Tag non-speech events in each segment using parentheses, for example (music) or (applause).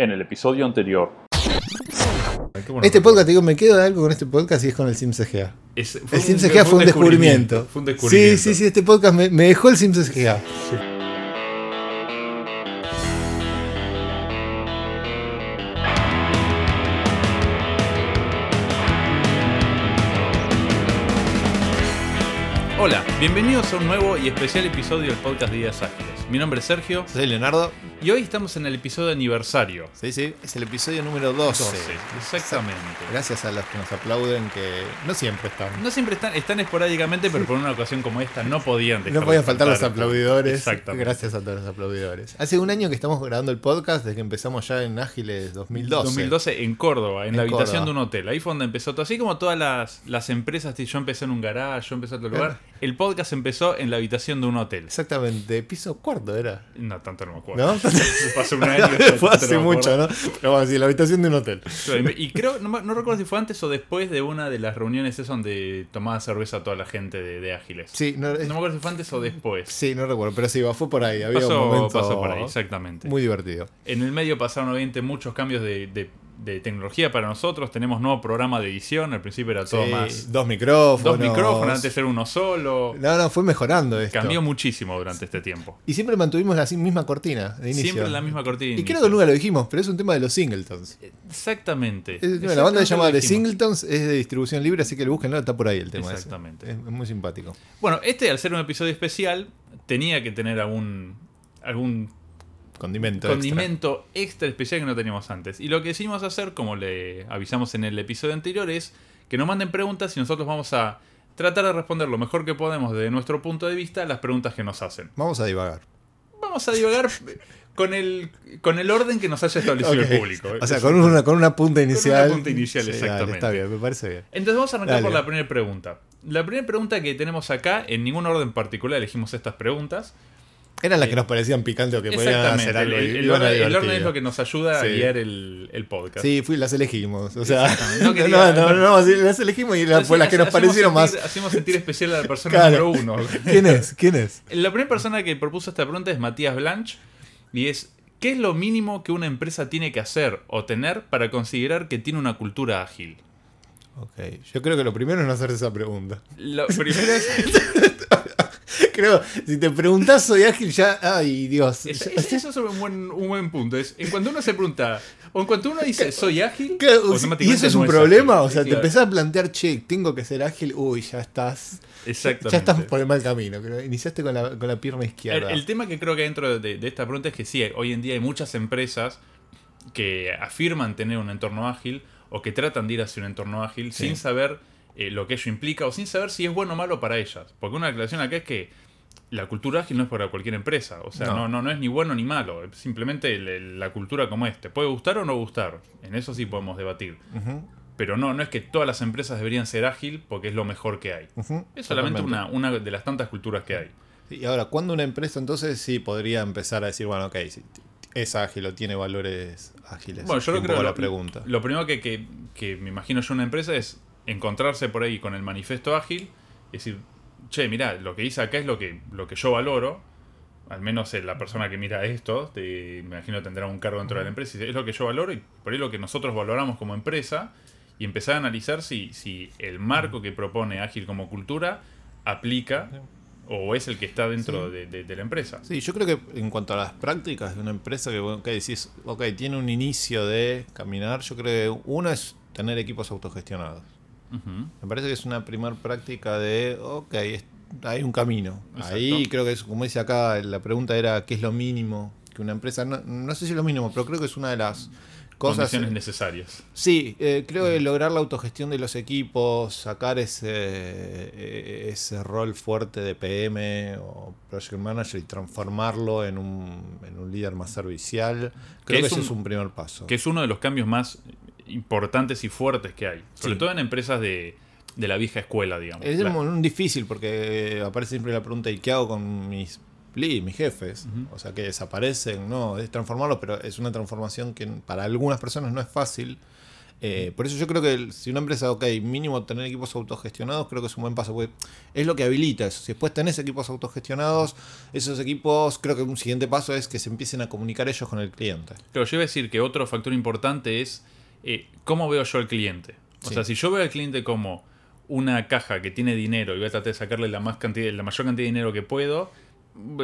En el episodio anterior. Este podcast, digo, me quedo de algo con este podcast y es con el Sims CGA. Es- fue El Sims un- CGA fue un descubrimiento. Fue un descubrimiento. Sí, sí, sí, este podcast me, me dejó el Sims CGA. Hola, bienvenidos a un nuevo y especial episodio del podcast Días Ágiles. Mi nombre es Sergio Soy Leonardo. Y hoy estamos en el episodio aniversario. Sí, sí, es el episodio número 12. 12, exactamente. Gracias a los que nos aplauden, que no siempre están. No siempre están, están esporádicamente, pero por una ocasión como esta no podían dejar No podían faltar los aplaudidores. Exactamente. Gracias a todos los aplaudidores. Hace un año que estamos grabando el podcast, desde que empezamos ya en Ágiles 2012. 2012 en Córdoba, en, En la habitación Córdoba. de un hotel. Ahí fue donde empezó todo. Así como todas las, las empresas, yo empecé en un garage, yo empecé en otro lugar. (laughs) El podcast empezó en la habitación de un hotel. Exactamente, piso cuarto era. No, tanto no me acuerdo. ¿No? Fue (laughs) hace un año. (laughs) Fue hace mucho. ¿no? Pero bueno, sí, la habitación de un hotel. Y creo, no, recuerdo si fue antes o después de una de las reuniones esas donde tomaba cerveza toda la gente de, de Ágiles. Sí, no, No me acuerdo si fue antes o después. sí, no recuerdo, pero sí, fue por ahí. Había Pasó, un momento pasó por ahí, exactamente. muy divertido. En el medio pasaron obviamente muchos cambios de, de- de tecnología para nosotros. Tenemos nuevo programa de edición. Al principio era todo Sí, más. Dos micrófonos. Dos micrófonos, antes era uno solo. No, no, fue mejorando esto. Cambió muchísimo durante este tiempo. Y siempre mantuvimos la misma cortina de inicio. Siempre la misma cortina. Y creo que nunca lo dijimos, pero es un tema de los singletons. Exactamente. Es la banda se llama Exactamente The. Singletons, es de distribución libre, así que lo busquen, está por ahí el tema. Exactamente. Es muy simpático. Bueno, este al ser un episodio especial tenía que tener algún algún Condimento. condimento extra. especial que no teníamos antes. Y lo que decidimos hacer, como le avisamos en el episodio anterior, es que nos manden preguntas y nosotros vamos a tratar de responder lo mejor que podemos desde nuestro punto de vista las preguntas que nos hacen. Vamos a divagar. Vamos a divagar (laughs) con el, con el orden que nos haya establecido el público. O sea, con una, con una punta inicial. punta inicial, Sí, dale, está bien, me parece bien. Entonces vamos a arrancar Dale. por la primera pregunta. La primera pregunta que tenemos acá, en ningún orden particular elegimos estas preguntas. Eran las que nos parecían picantes o que podían hacer algo. El, el el orden es lo que nos ayuda a guiar el, el podcast. Sí, fui, las elegimos. O sea, (laughs) no, No no, no, las elegimos y las, que nos parecieron más. Hacemos sentir especial a la persona número uno. (laughs) ¿Quién es? ¿Quién es? La primera persona que propuso esta pregunta es Matías Blanch y es ¿qué es lo mínimo que una empresa tiene que hacer o tener para considerar que tiene una cultura ágil? Ok, yo creo que lo primero es no hacer esa pregunta. Lo primero es, (laughs) (laughs) Creo, si te preguntás soy ágil, ya. Ay, Dios. es- es- eso es un buen, un buen punto. Es, en cuanto uno se pregunta, o en cuanto uno dice soy ágil, y eso es no un problema, o sea, te Claro. empezás a plantear, che, tengo que ser ágil, uy, ya estás. Exactamente. Ya estás por el mal camino. Iniciaste con la, con la pierna izquierda. el tema que creo que dentro de, de esta pregunta es que sí, hoy en día hay muchas empresas que afirman tener un entorno ágil o que tratan de ir hacia un entorno ágil Sí. sin saber eh, lo que ello implica o sin saber si es bueno o malo para ellas. Porque una aclaración acá es que la cultura ágil no es para cualquier empresa. O sea, No. no, no, no es ni bueno ni malo. Es simplemente la cultura como este. Puede gustar o no gustar. En eso sí podemos debatir. Pero no, no es que todas las empresas deberían ser ágil porque es lo mejor que hay. Es solamente una, una de las tantas culturas que hay. Sí, Y ahora, ¿cuándo una empresa entonces sí podría empezar a decir, bueno, ok, sí, es ágil o tiene valores ágiles? Bueno, yo creo que la lo, pregunta. lo primero que, que- que me imagino yo en una empresa es encontrarse por ahí con el manifiesto ágil y decir, che, mirá, lo que dice acá es lo que, lo que yo valoro. Al menos la persona que mira esto, te- me imagino tendrá un cargo dentro de la empresa. y dice, Es lo que yo valoro y por ahí lo que nosotros valoramos como empresa. Y empezar a analizar si, si el marco que propone Ágil como cultura aplica o es el que está dentro Sí. de, de- de la empresa. Sí, yo creo que en cuanto a las prácticas de una empresa que que decís, ok, tiene un inicio de caminar, yo creo que uno es tener equipos autogestionados. Me parece que es una primera práctica de, ok, hay un camino. Exacto. Ahí creo que es, como dice acá, la pregunta era, ¿qué es lo mínimo que una empresa? No, no sé si es lo mínimo, pero creo que es una de las cosas... Condiciones necesarias. Sí, eh, creo que lograr la autogestión de los equipos, sacar ese, eh, ese rol fuerte de PM o Project Manager y transformarlo en un, en un líder más servicial, creo Que que, es ese un- es un primer paso. que es uno de los cambios más importantes y fuertes que hay. Sobre Sí. todo en empresas de, de la vieja escuela, digamos. Es un, difícil porque aparece siempre la pregunta, ¿y qué hago con mis leads, mis jefes? O sea, que desaparecen, no, es transformarlos, pero es una transformación que para algunas personas no es fácil. Eh, por eso yo creo que si una empresa, ok, mínimo tener equipos autogestionados, creo que es un buen paso, porque es lo que habilita eso. Si después tenés equipos autogestionados, esos equipos, creo que un siguiente paso es que se empiecen a comunicar ellos con el cliente. Pero yo iba a decir que otro factor importante es eh, cómo veo yo al cliente. O Sí. sea, si yo veo al cliente como una caja que tiene dinero y voy a tratar de sacarle la, más cantidad, la mayor cantidad de dinero que puedo,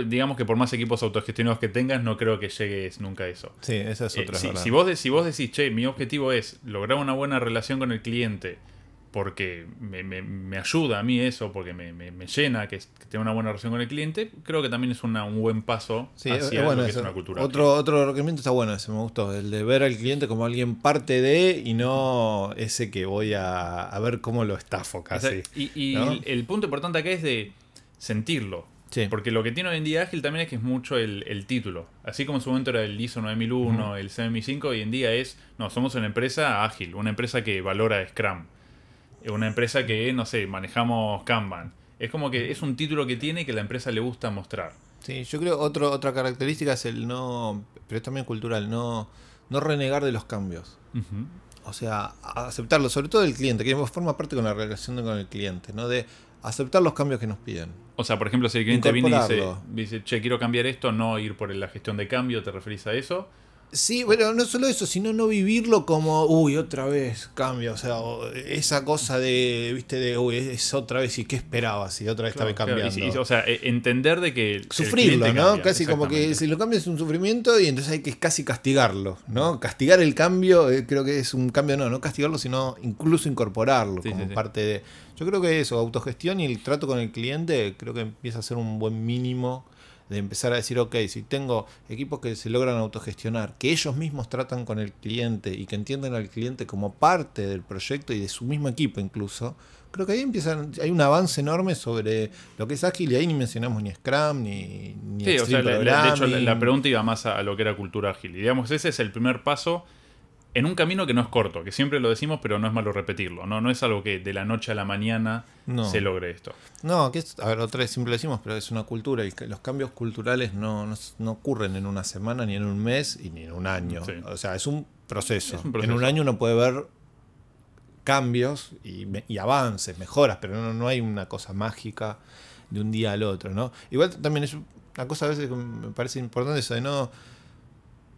digamos que por más equipos autogestionados que tengas, no creo que llegues nunca a eso. Sí, esa es Eh, otra si, verdad. si vos, de- si vos decís, che, mi objetivo es lograr una buena relación con el cliente porque me, me- me ayuda a mí eso, porque me, me- me llena que, que tenga una buena relación con el cliente, creo que también es una- un buen paso Sí, hacia bueno lo que es una cultura. Otro, otro requerimiento está bueno, ese me gustó, el de ver al cliente como alguien parte de y no ese que voy a, a ver cómo lo estafo O casi. sea, y y ¿no? el, el punto importante acá es de sentirlo. Sí. Porque lo que tiene hoy en día Ágil también es que es mucho el, el título. Así como en su momento era el ISO 9001, el CMI5, hoy en día es, no, somos una empresa ágil, una empresa que valora Scrum, eh, una empresa que, no sé, manejamos Kanban. Es como que es un título que tiene y que la empresa le gusta mostrar. Sí, yo creo otro, otra característica es el no, pero es también cultural, no, no renegar de los cambios. O sea, aceptarlo, sobre todo el cliente, que forma parte con la relación con el cliente, ¿no? De aceptar los cambios que nos piden. O sea, por ejemplo, si el cliente viene y dice, dice, che, quiero cambiar esto, no ir por la gestión de cambio, ¿te referís a eso? Sí, bueno, no solo eso, sino no vivirlo como, uy, otra vez cambia, o sea, esa cosa de, viste, de, uy, es otra vez, ¿y qué esperabas? Y otra vez estaba Claro, cambiando. y- y- o sea, e- entender de que... el Sufrirlo, ¿no? cambia, casi como que si lo cambio es un sufrimiento y entonces hay que casi castigarlo, ¿no? Castigar el cambio, eh, creo que es un cambio, no, no castigarlo, sino incluso incorporarlo Sí, como sí, sí. parte de... Yo creo que eso, autogestión y el trato con el cliente, creo que empieza a ser un buen mínimo de empezar a decir, ok, si tengo equipos que se logran autogestionar, que ellos mismos tratan con el cliente y que entienden al cliente como parte del proyecto y de su mismo equipo incluso, creo que ahí empiezan, hay un avance enorme sobre lo que es ágil y ahí ni mencionamos ni Scrum ni, ni Sí, o sea, la- de hecho la, pregunta iba más a, a lo que era cultura ágil. Y digamos, ese es el primer paso en un camino que no es corto, que siempre lo decimos, pero no es malo repetirlo. No, no es algo que de la noche a la mañana No. se logre esto. No, que es, a ver, otra vez siempre lo decimos, pero es una cultura y los cambios culturales no, no, no ocurren en una semana, ni en un mes, y ni en un año. Sí. O sea, es un, proceso. Es un proceso. En un año uno puede ver cambios y avances, mejoras, pero no, no hay una cosa mágica de un día al otro, ¿no? Igual también es una cosa a veces que me parece importante eso de no...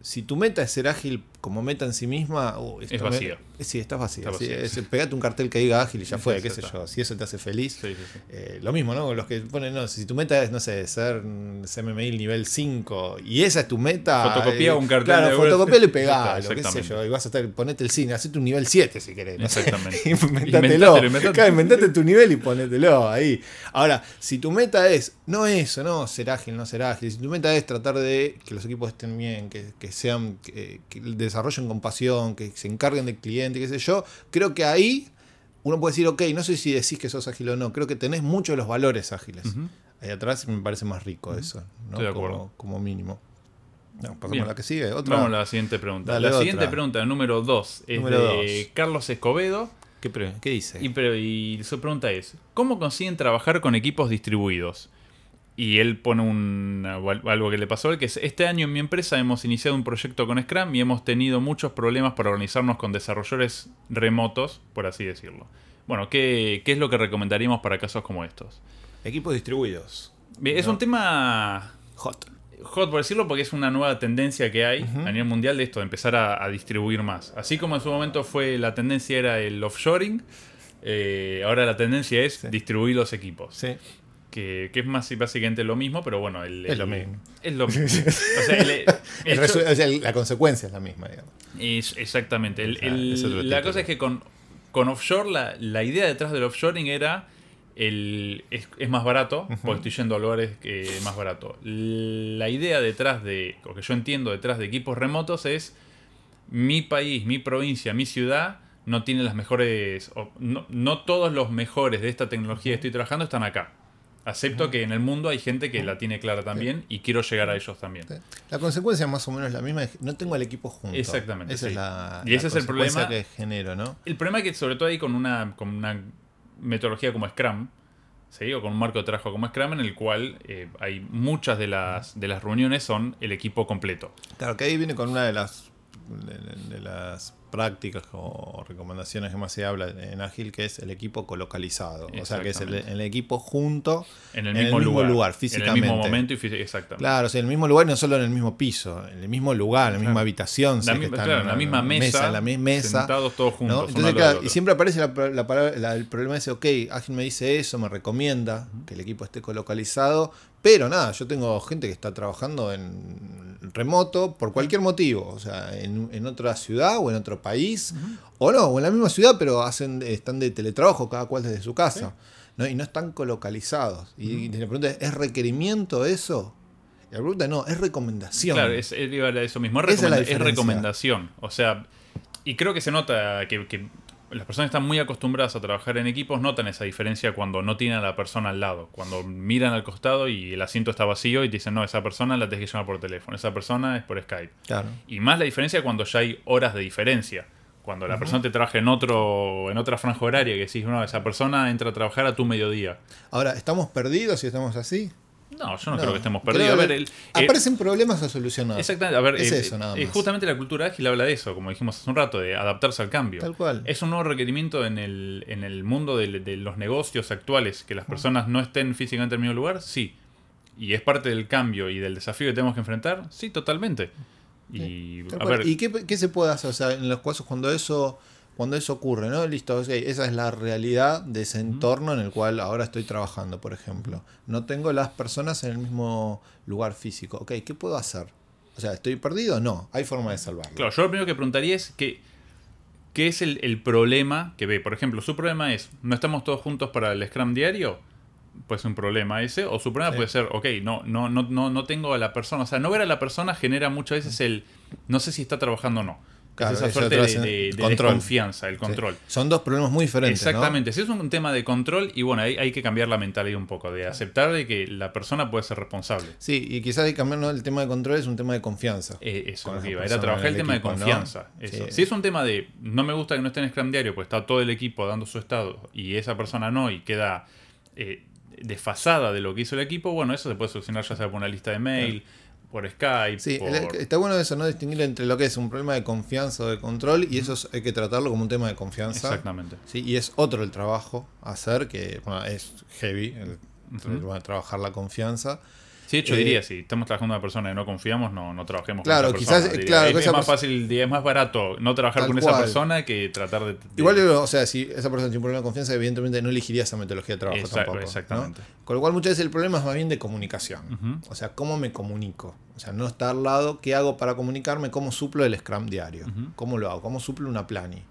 Si tu meta es ser ágil como meta en sí misma, esto Es me- vacía. sí, estás vacía. Está sí, vacía, es- sí. pegate un cartel que diga ágil y ya fue, sí, qué sé yo. Si eso te hace feliz, Sí, eh, lo mismo, ¿no? Los que ponen, no, si tu meta es, no sé, ser mm, CMMI nivel 5 y esa es tu meta. Fotocopia eh, un cartel Claro, de fotocopialo y pegalo, qué sé exactamente. yo. Y vas a estar, ponete el cine, hacete un nivel 7 si querés. no sé. Exactamente. (laughs) Inventatelo. Claro, inventate tu nivel y ponételo ahí. Ahora, si tu meta es, no eso, no ser ágil, no ser ágil. Si tu meta es tratar de que los equipos estén bien, que, que sean, que, que desarrollen con pasión, que se encarguen del cliente, qué sé yo, creo que ahí uno puede decir, ok, no sé si decís que sos ágil o no, creo que tenés muchos de los valores ágiles. Ahí atrás me parece más rico eso, ¿no? Estoy de como, acuerdo. como mínimo. No, pasamos Bien. a la que sigue. Otra. Vamos a la siguiente pregunta. Dale, la otra. siguiente pregunta, número 2, es Número de dos. Carlos Escobedo. ¿Qué, qué dice? Y, pero- y su pregunta es, ¿cómo consiguen trabajar con equipos distribuidos? Y él pone un, algo que le pasó a él, que es, este año en mi empresa hemos iniciado un proyecto con Scrum y hemos tenido muchos problemas para organizarnos con desarrolladores remotos, por así decirlo. Bueno, ¿qué, qué es lo que recomendaríamos para casos como estos? Equipos distribuidos. Es No. un tema Hot. hot por decirlo porque es una nueva tendencia que hay a nivel mundial de esto, de empezar a, a distribuir más. Así como en su momento fue la tendencia era el offshoring, eh, ahora la tendencia es Sí. distribuir los equipos. Sí. Que, que es más básicamente lo mismo, pero bueno, el, Es lo mismo. Es lo (laughs) mismo. O sea, el- el El hecho- resu- o sea, la consecuencia es la misma, digamos. es- exactamente. O sea, es la cosa es que con, con offshore, la, la idea detrás del offshoring era el, es, es más barato, porque estoy yendo a lugares que es más barato. La idea detrás de, o que yo entiendo detrás de equipos remotos es mi país, mi provincia, mi ciudad no tiene las mejores, no, no todos los mejores de esta tecnología que estoy trabajando están acá. Acepto que en el mundo hay gente que la tiene clara también y quiero llegar a ellos también. La consecuencia más o menos es la misma. es que No tengo al equipo junto. Exactamente, Esa sí. es la, Y ese la es el problema. que genero, ¿no? El problema es que sobre todo ahí con una, con una metodología como Scrum, ¿sí? o con un marco de trabajo como Scrum, en el cual eh, hay muchas de las, de las reuniones son el equipo completo. Claro, que ahí viene con una de las de, de las prácticas o recomendaciones que más se habla en Ágil, que es el equipo colocalizado. O sea, que es el, el equipo junto En el mismo, lugar, físicamente. En el mismo momento y exactamente. Claro, o sea, en el mismo lugar y no solo en el mismo piso, en el mismo lugar, en la misma habitación. La que claro, en la misma mesa, en la misma mesa. sentados todos juntos, Entonces, claro, y siempre aparece la- la- el problema ese, ok, Ágil me dice eso, me recomienda que el equipo esté colocalizado, pero nada, yo tengo gente que está trabajando en remoto por cualquier motivo, o sea, en, en otra ciudad o en otro país, o no, o en la misma ciudad, pero hacen están de teletrabajo cada cual desde su casa, ¿no? y no están colocalizados. Y, y la pregunta es, ¿es requerimiento eso? Y la pregunta no, es recomendación. Claro, es, es- eso mismo. Es, recomenda- recomendación. O sea, y creo que se nota que, que las personas que están muy acostumbradas a trabajar en equipos notan esa diferencia cuando no tienen a la persona al lado. Cuando miran al costado y el asiento está vacío y te dicen, no, esa persona la tenés que llamar por teléfono, esa persona es por Skype. Claro. Y más la diferencia cuando ya hay horas de diferencia. Cuando la persona te trabaja en otro en otra franja horaria que decís, no, esa persona entra a trabajar a tu mediodía. Ahora, ¿estamos perdidos si estamos así? No, yo no, No, creo que estemos perdidos. A que ver, el- el- Aparecen problemas a solucionar. Exactamente, a ver, Es eh, eso, nada eh, más. justamente la cultura ágil habla de eso, como dijimos hace un rato, de adaptarse al cambio. Tal cual. Es un nuevo requerimiento en el, en el mundo de, de los negocios actuales, que las personas no estén físicamente en el mismo lugar, sí. Y es parte del cambio y del desafío que tenemos que enfrentar, sí, totalmente. Y, a ver, ¿Y qué, qué se puede hacer? O sea, en los casos cuando eso, cuando eso ocurre, ¿no? Listo, ok, esa es la realidad de ese entorno en el cual ahora estoy trabajando, por ejemplo. No tengo las personas en el mismo lugar físico. Ok, ¿qué puedo hacer? O sea, ¿estoy perdido? No, hay forma de salvarlo. Claro, yo lo primero que preguntaría es que, qué es el, el problema que ve. Por ejemplo, su problema es, no estamos todos juntos para el Scrum diario. Puede ser un problema ese. O su problema Sí. puede ser, ok, no, no, no, no, no tengo a la persona. O sea, no ver a la persona genera muchas veces el, no sé si está trabajando o no. Claro, es esa eso suerte te de, de- de desconfianza, el Sí. control. Son dos problemas muy diferentes. ¿no? Exactamente, si es un tema de control y bueno, hay, hay que cambiar la mentalidad un poco, de aceptar de que la persona puede ser responsable. Sí, y quizás hay que cambiar ¿no? el tema de control, es un tema de confianza. Eh, eso lo que iba, era trabajar el el tema equipo, de ¿no? confianza. Eso. Sí. Si es un tema de no me gusta que no esté en Scrum Diario, pues está todo el equipo dando su estado y esa persona no y queda eh, desfasada de lo que hizo el equipo, bueno, eso se puede solucionar ya sea por una lista de mail, por Skype. Sí, por- está bueno eso, ¿no? Distinguir entre lo que es un problema de confianza o de control, y eso es- hay que tratarlo como un tema de confianza. Exactamente. Sí, y es otro el trabajo a hacer, que bueno, es heavy, el, Ujú. el trabajar la confianza. Sí, de hecho Eh, diría, si estamos trabajando con una persona que no confiamos, no, no trabajemos Claro, con esa quizás, persona. claro, es, que es esa más fácil, es más barato no trabajar con esa persona que tratar de... de- Igual, o sea, si esa persona tiene un problema de confianza, evidentemente no elegiría esa metodología de trabajo Exacto, tampoco. ¿no? exactamente. Con lo cual muchas veces el problema es más bien de comunicación. O sea, cómo me comunico. O sea, no estar al lado, qué hago para comunicarme, cómo suplo el Scrum diario. ¿Cómo lo hago? ¿Cómo suplo una plani?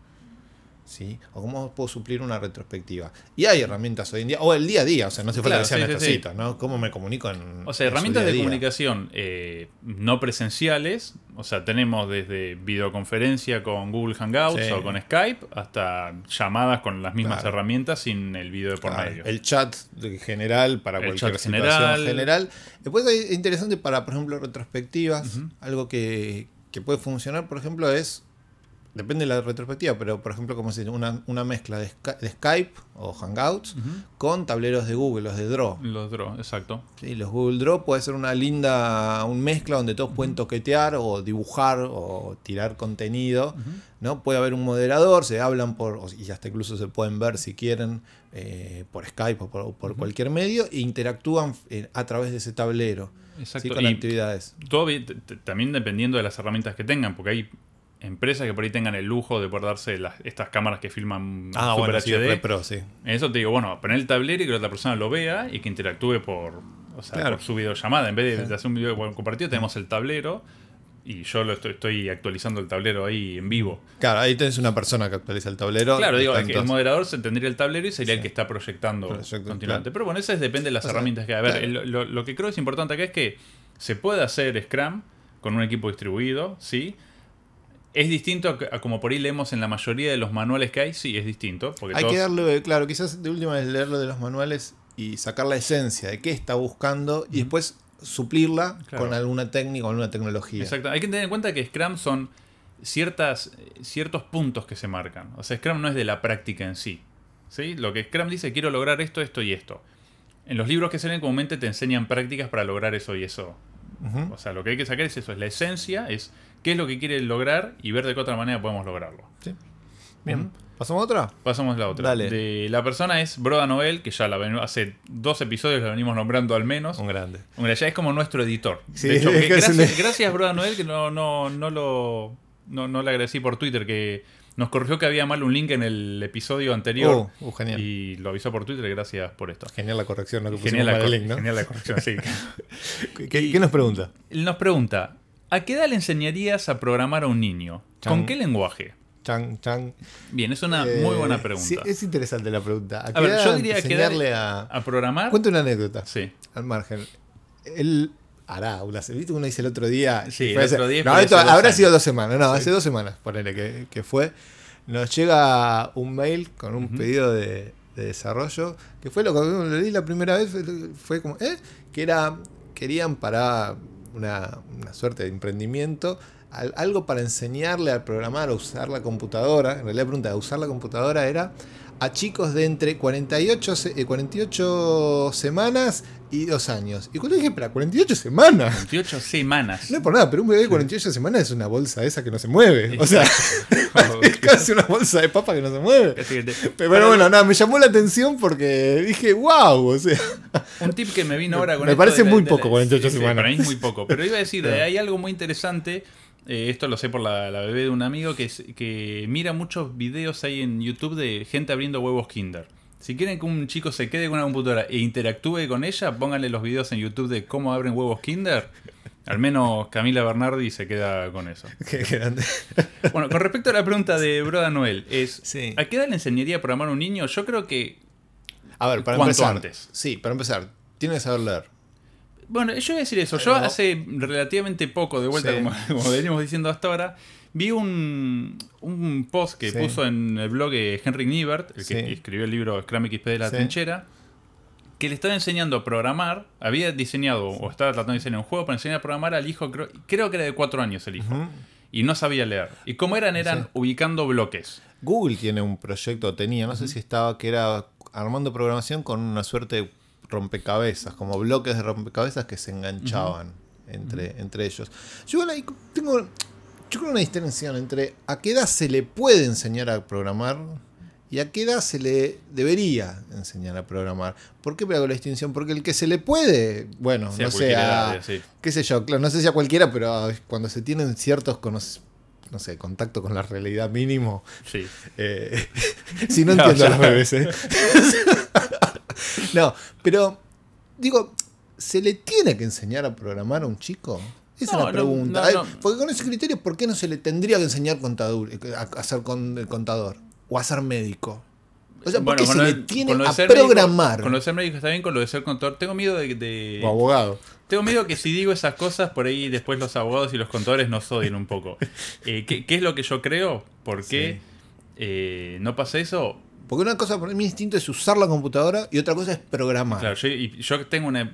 ¿Sí? O cómo puedo suplir una retrospectiva. Y hay herramientas hoy en día, o el día a día, o sea, no hace falta Claro, que sean sí, sí, estas sí. citas, ¿no? ¿Cómo me comunico en. O sea, en herramientas de comunicación eh, no presenciales, o sea, tenemos desde videoconferencia con Google Hangouts Sí. o con Skype hasta llamadas con las mismas Claro. herramientas sin el video de por Claro, medio. El chat general para El cualquier chat situación general. general. Después hay interesante para, por ejemplo, retrospectivas. Algo que, que puede funcionar, por ejemplo, es. Depende de la retrospectiva, pero por ejemplo, como dice, una, una mezcla de, Sky- de Skype o Hangouts con tableros de Google, los de Draw. Los draw, exacto. Sí, los Google Draw puede ser una linda un mezcla donde todos pueden toquetear o dibujar o tirar contenido. ¿no? Puede haber un moderador, se hablan por, y hasta incluso se pueden ver si quieren eh, por Skype o por, por cualquier medio e interactúan eh, a través de ese tablero Exacto. ¿sí? con Y actividades. todo también dependiendo de las herramientas que tengan, porque hay empresas que por ahí tengan el lujo de poder darse las- estas cámaras que filman Ah, Super bueno, sí, HD. re pro, sí. En eso te digo, bueno, poner el tablero y que la otra persona lo vea y que interactúe por, o sea, Claro. por su videollamada. En vez de, Sí. de hacer un video compartido, tenemos el tablero y yo lo estoy, estoy actualizando el tablero ahí en vivo. Claro, ahí tenés una persona que actualiza el tablero. Claro, digo, Están el, que- el todos- moderador se tendría el tablero y sería el Sí. que está proyectando Proyecto, continuamente. claro. Pero bueno, eso es- depende de las O sea, herramientas que hay. A ver, claro. el- lo, lo que creo es importante acá es que se puede hacer Scrum con un equipo distribuido, ¿sí? Es distinto a, como por ahí leemos en la mayoría de los manuales que hay, sí, es distinto. Porque Hay todos- que darle, claro, quizás de última es leerlo de los manuales y sacar la esencia de qué está buscando y después suplirla Claro. con alguna técnica o alguna tecnología. Exacto. Hay que tener en cuenta que Scrum son ciertas, ciertos puntos que se marcan. O sea, Scrum no es de la práctica en sí. ¿sí? Lo que Scrum dice, quiero lograr esto, esto y esto. En los libros que se leen comúnmente te enseñan prácticas para lograr eso y eso. O sea, lo que hay que sacar es eso, es la esencia, es qué es lo que quiere lograr y ver de qué otra manera podemos lograrlo. Sí. Bien. ¿Pasamos a otra? Pasamos a la otra. Dale. De, la persona es Broda Noel, que ya la ven- hace dos episodios la venimos nombrando al menos. Un grande. Hombre, ya es como nuestro editor. Sí, de hecho, (laughs) es que gracias, un- (laughs) gracias, Broda Noel, que no, no, no lo. No, no le agradecí por Twitter, que nos corrigió que había mal un link en el episodio anterior. Oh, uh, genial. Y lo avisó por Twitter, gracias por esto. Genial la corrección, ¿no? Que Genial la, link, ¿no? genial la corrección, sí. (laughs) ¿Qué, nos pregunta? Nos pregunta: ¿A qué edad le enseñarías a programar a un niño? ¿Con qué lenguaje? Chan, chan. Bien, es una Eh, muy buena pregunta. sí, es interesante la pregunta. ¿A, A qué ver, edad yo diría que enseñarle a, a... programar. Cuento una anécdota. Sí. Al margen. Él hará una ¿Viste uno dice el otro día? Sí, el otro día No, esto habrá años. sido dos semanas. No, hace dos semanas, ponele que, que fue. Nos llega un mail con un pedido de, de desarrollo. Que fue lo que lo leí la primera vez. Fue, fue como, ¿eh? Que era. Querían para una, una suerte de emprendimiento. al- algo para enseñarle a programar, a usar la computadora. En realidad, la pregunta de usar la computadora era a chicos de entre 48, se- eh, 48 semanas y 2 años. Y cuando dije, para 48 semanas. 28 semanas. No es por nada, pero un bebé de 48 semanas es una bolsa esa que no se mueve. O sea, (laughs) (laughs) es casi una bolsa de papa que no se mueve. Pero Para- bueno, nada, me llamó la atención porque dije, wow, o sea, Un tip que me vino ahora con Me esto parece de la- muy de la- poco, 48 sí, sí, semanas. Para mí es muy poco. Pero iba a decir, (laughs) hay algo muy interesante. Eh, esto lo sé por la, la bebé de un amigo que, que mira muchos videos ahí en YouTube de gente abriendo huevos Kinder. Si quieren que un chico se quede con una computadora e interactúe con ella, pónganle los videos en YouTube de cómo abren huevos Kinder. Al menos Camila Bernardi se queda con eso. (laughs) qué grande. Bueno, con respecto a la pregunta de Broda Noel, es Sí. ¿a qué edad le enseñaría a programar a un niño? Yo creo que A ver, para ¿Cuánto empezar. antes? Sí, para empezar, tiene que saber leer. Bueno, yo voy a decir eso. Yo hace relativamente poco, de vuelta, Sí. como, (laughs) como venimos diciendo hasta ahora, vi un, un post que Sí. puso en el blog de Henry Nibert, el que Sí. escribió el libro Scrum XP de la trinchera, que le estaba enseñando a programar. Había diseñado o estaba tratando de diseñar un juego para enseñar a programar al hijo, creo, creo que era de cuatro años el hijo. Y no sabía leer. Y cómo eran, eran ubicando bloques. Google tiene un proyecto, tenía, no sé si estaba, que era armando programación con una suerte de rompecabezas, como bloques de rompecabezas que se enganchaban entre, entre ellos. Yo ahí tengo, yo creo una distinción entre a qué edad se le puede enseñar a programar y a qué edad se le debería enseñar a programar. ¿Por qué hago la distinción? Porque el que se le puede, bueno, Sí, no sé, a- sí. qué sé yo, claro, no sé si a cualquiera, pero cuando se tienen ciertos cono- no sé, contacto con la realidad mínimo, Sí. eh, (laughs) si no No, entiendo ya. los bebés, ¿eh? (laughs) (laughs) no, pero digo, ¿se le tiene que enseñar a programar a un chico? Esa No, es la pregunta. no, Ay, no. Porque con ese criterio, ¿por qué no se le tendría que enseñar contador, a, ser con, contador? O a ser médico. O sea, ¿por Bueno, qué con se lo le tiene con lo de a ser médico- programar? con lo de ser médico está bien, con lo de ser contador. Tengo miedo de- de O abogado. Tengo miedo que si digo esas cosas, por ahí después los abogados y los contadores nos odien un poco. (laughs) Eh, ¿qué, qué es lo que yo creo? ¿Por qué Sí. eh, no pasa eso? Porque una cosa para mí instinto es usar la computadora y otra cosa es programar. Claro, yo, y yo tengo, una,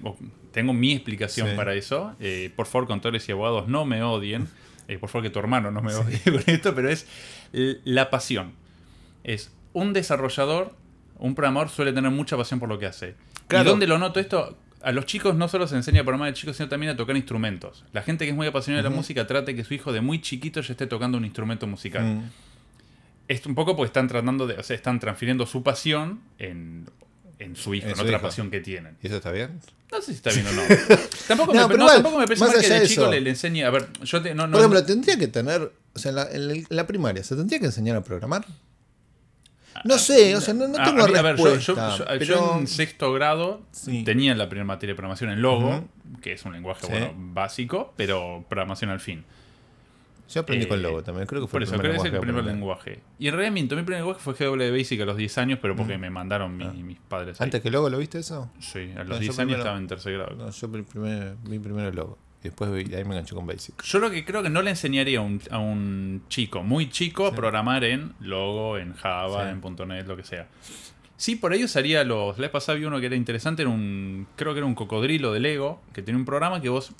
tengo mi explicación Sí. para eso. Eh, por favor, contadores y abogados, no me odien. (laughs) Eh, por favor, que tu hermano no me odie (laughs) con esto, pero es la pasión. Es un desarrollador, un programador suele tener mucha pasión por lo que hace. Claro. ¿Y dónde lo noto esto? A los chicos no solo se enseña a programar de chicos, sino también a tocar instrumentos. La gente que es muy apasionada de la música trata de que su hijo de muy chiquito ya esté tocando un instrumento musical. Mm. Es un poco porque están tratando de, o sea, están transfiriendo su pasión en, en su hijo, En en, su otra hijo. pasión que tienen. ¿Y eso está bien? No sé si está bien o no. (laughs) tampoco, No, me, no, igual, tampoco me parece más mal que de chico le, le enseñe. A ver, yo te, no, no, Por ejemplo, tendría que tener, o sea, en la, en la primaria, ¿se tendría que enseñar a programar? Ah, No sé, o sea, no, no a- tengo a mí- a ver, yo- en sexto grado Sí. tenía la primera materia de programación en Logo, que es un lenguaje Sí. bueno, básico, pero programación al fin. Yo aprendí Eh, con Logo también, creo que fue Por eso, el creo primer que es el lenguaje primer lenguaje. Y en realidad mi primer lenguaje fue GW Basic a los 10 años, pero porque me mandaron mi- Ah. mis padres. ahí. ¿Antes que Logo lo viste eso? Sí, a No, los yo 10 años primero- estaba en tercer grado. No, yo primer, vi primero el Logo. Y después de ahí me enganché con Basic. Yo lo que creo que no le enseñaría a un, a un chico muy chico a programar en Logo, en Java, Sí. en .NET, lo que sea. Sí, por ahí usaría los... La vez pasada vi uno que era interesante, era un... Creo que era un cocodrilo de Lego, que tenía un programa que vos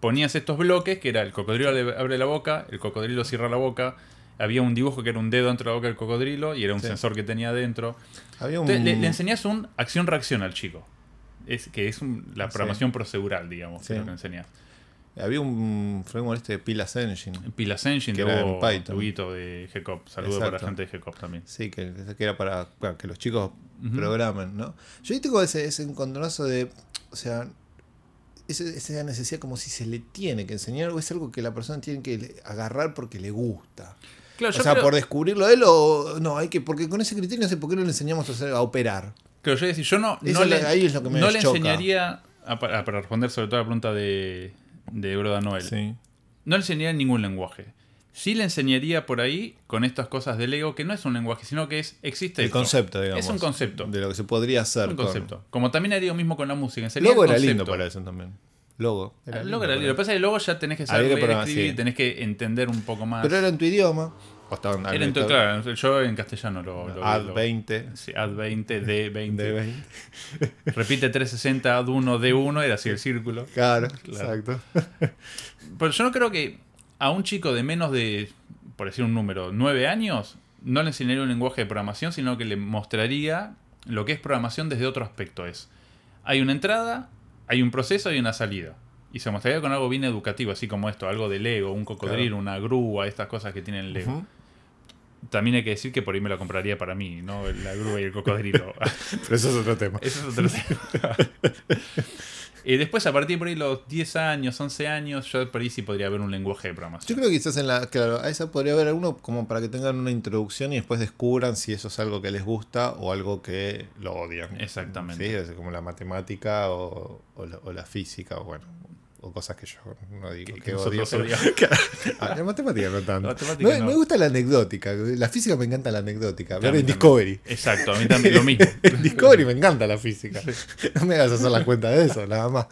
ponías estos bloques, que era el cocodrilo abre la boca, el cocodrilo cierra la boca, había un dibujo que era un dedo dentro de la boca del cocodrilo y era un Sí. sensor que tenía adentro. Había un... Entonces, le, le enseñás un acción-reacción al chico. Es, que es un- la Sí. programación procedural, digamos, que Sí. es lo que enseñás. Había un framework este de Pilas Engine. Pilas Engine Que de era en Python. De GCOP. Saludos para la gente de GCOP también. Sí, que, que era para, para que los chicos programen, ¿no? Yo ahí tengo ese, ese encontronazo de, o sea, ese- esa necesidad como si se le tiene que enseñar o es algo que la persona tiene que agarrar porque le gusta. Claro, O sea, creo- por descubrirlo a él o no, hay que, porque con ese criterio no sé por qué no le enseñamos a, hacer- a operar. Claro, yo decir, yo no, no le- le, ahí es lo que me no le enseñaría, a- para responder sobre todo a la pregunta de, de Broda Noel, Sí. no le enseñaría ningún lenguaje. Sí le enseñaría por ahí con estas cosas del ego, que no es un lenguaje, sino que es existe El esto. concepto, digamos. Es un concepto. De lo que se podría hacer. un con- concepto. Como también haría lo mismo con la música. enseñaría Logo era lindo para eso también. Logo. Era El lindo logo era lindo. Lo que pasa es que luego ya tenés que saber que leer, escribir, sí. tenés que entender un poco más. Pero era en tu idioma. O estaban Era en tu- claro, yo en castellano lo, lo Ad lo- 20. Sí, Ad 20, D20. (laughs) De 20. Repite 360, Ad 1, D1, era así el círculo. Claro, Claro. exacto. Pero yo no creo que a un chico de menos de, por decir un número, 9 años, no le enseñaría un lenguaje de programación, sino que le mostraría lo que es programación desde otro aspecto. Es, hay una entrada, hay un proceso y una salida. Y se mostraría con algo bien educativo, así como esto, algo de Lego, un cocodrilo, una grúa, estas cosas que tienen Lego. También hay que decir que por ahí me lo compraría para mí, ¿no? La grúa y el cocodrilo. (laughs) Pero eso es otro tema. Ese es otro (laughs) tema. Y después, a partir de por ahí los 10 años, 11 años, yo por ahí sí podría haber un lenguaje de programación. Yo creo que quizás en la. Claro, a esa podría haber alguno como para que tengan una introducción y después descubran si eso es algo que les gusta o algo que lo odian. Exactamente. Sí, es como la matemática o, o la, o la física o bueno. O cosas que yo no digo Que- que, que odio. pero-. (laughs) Ah, la matemática no tanto. La matemática me, no. me gusta la anecdótica. La física me encanta la anecdótica. Mí en. Discovery. Exacto, a mí también lo mismo. (laughs) En Discovery me encanta la física. No me hagas hacer la cuenta de eso, nada más.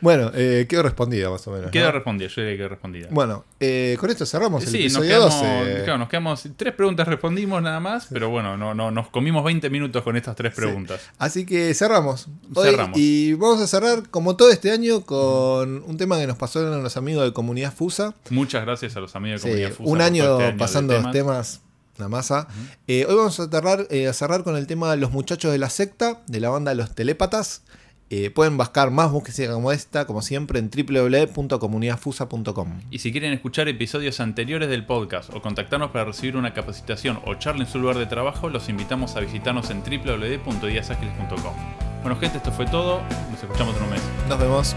Bueno, eh, quedó respondida más o menos. Queda ¿no? respondida, yo diría que respondida. Bueno, eh, con esto cerramos el sí, nos quedamos, 12. claro, nos quedamos. Tres preguntas respondimos nada más, pero bueno, no, no, nos comimos 20 minutos con estas tres preguntas. Así que cerramos. Hoy, Cerramos. Y vamos a cerrar, como todo este año, con un tema que nos pasaron los amigos de Comunidad Fusa. Muchas gracias a los amigos de Sí, Comunidad Fusa un año este de pasando los temas. la masa. Eh, hoy vamos a cerrar, eh, a cerrar con el tema de los muchachos de la secta, de la banda Los Telépatas. Eh, pueden buscar más búsqueda como esta, como siempre, en www.comunidadfusa.com. Y si quieren escuchar episodios anteriores del podcast o contactarnos para recibir una capacitación o charla en su lugar de trabajo, los invitamos a visitarnos en www.diasagiles.com. Bueno, gente, esto fue todo. Nos escuchamos en un mes. Nos vemos.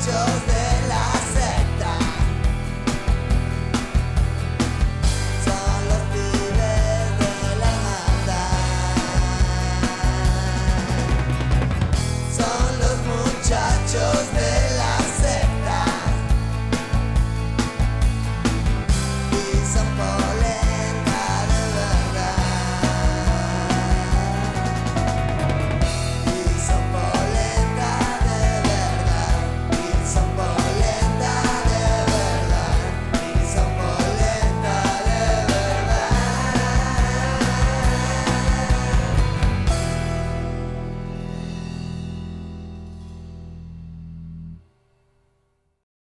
Just.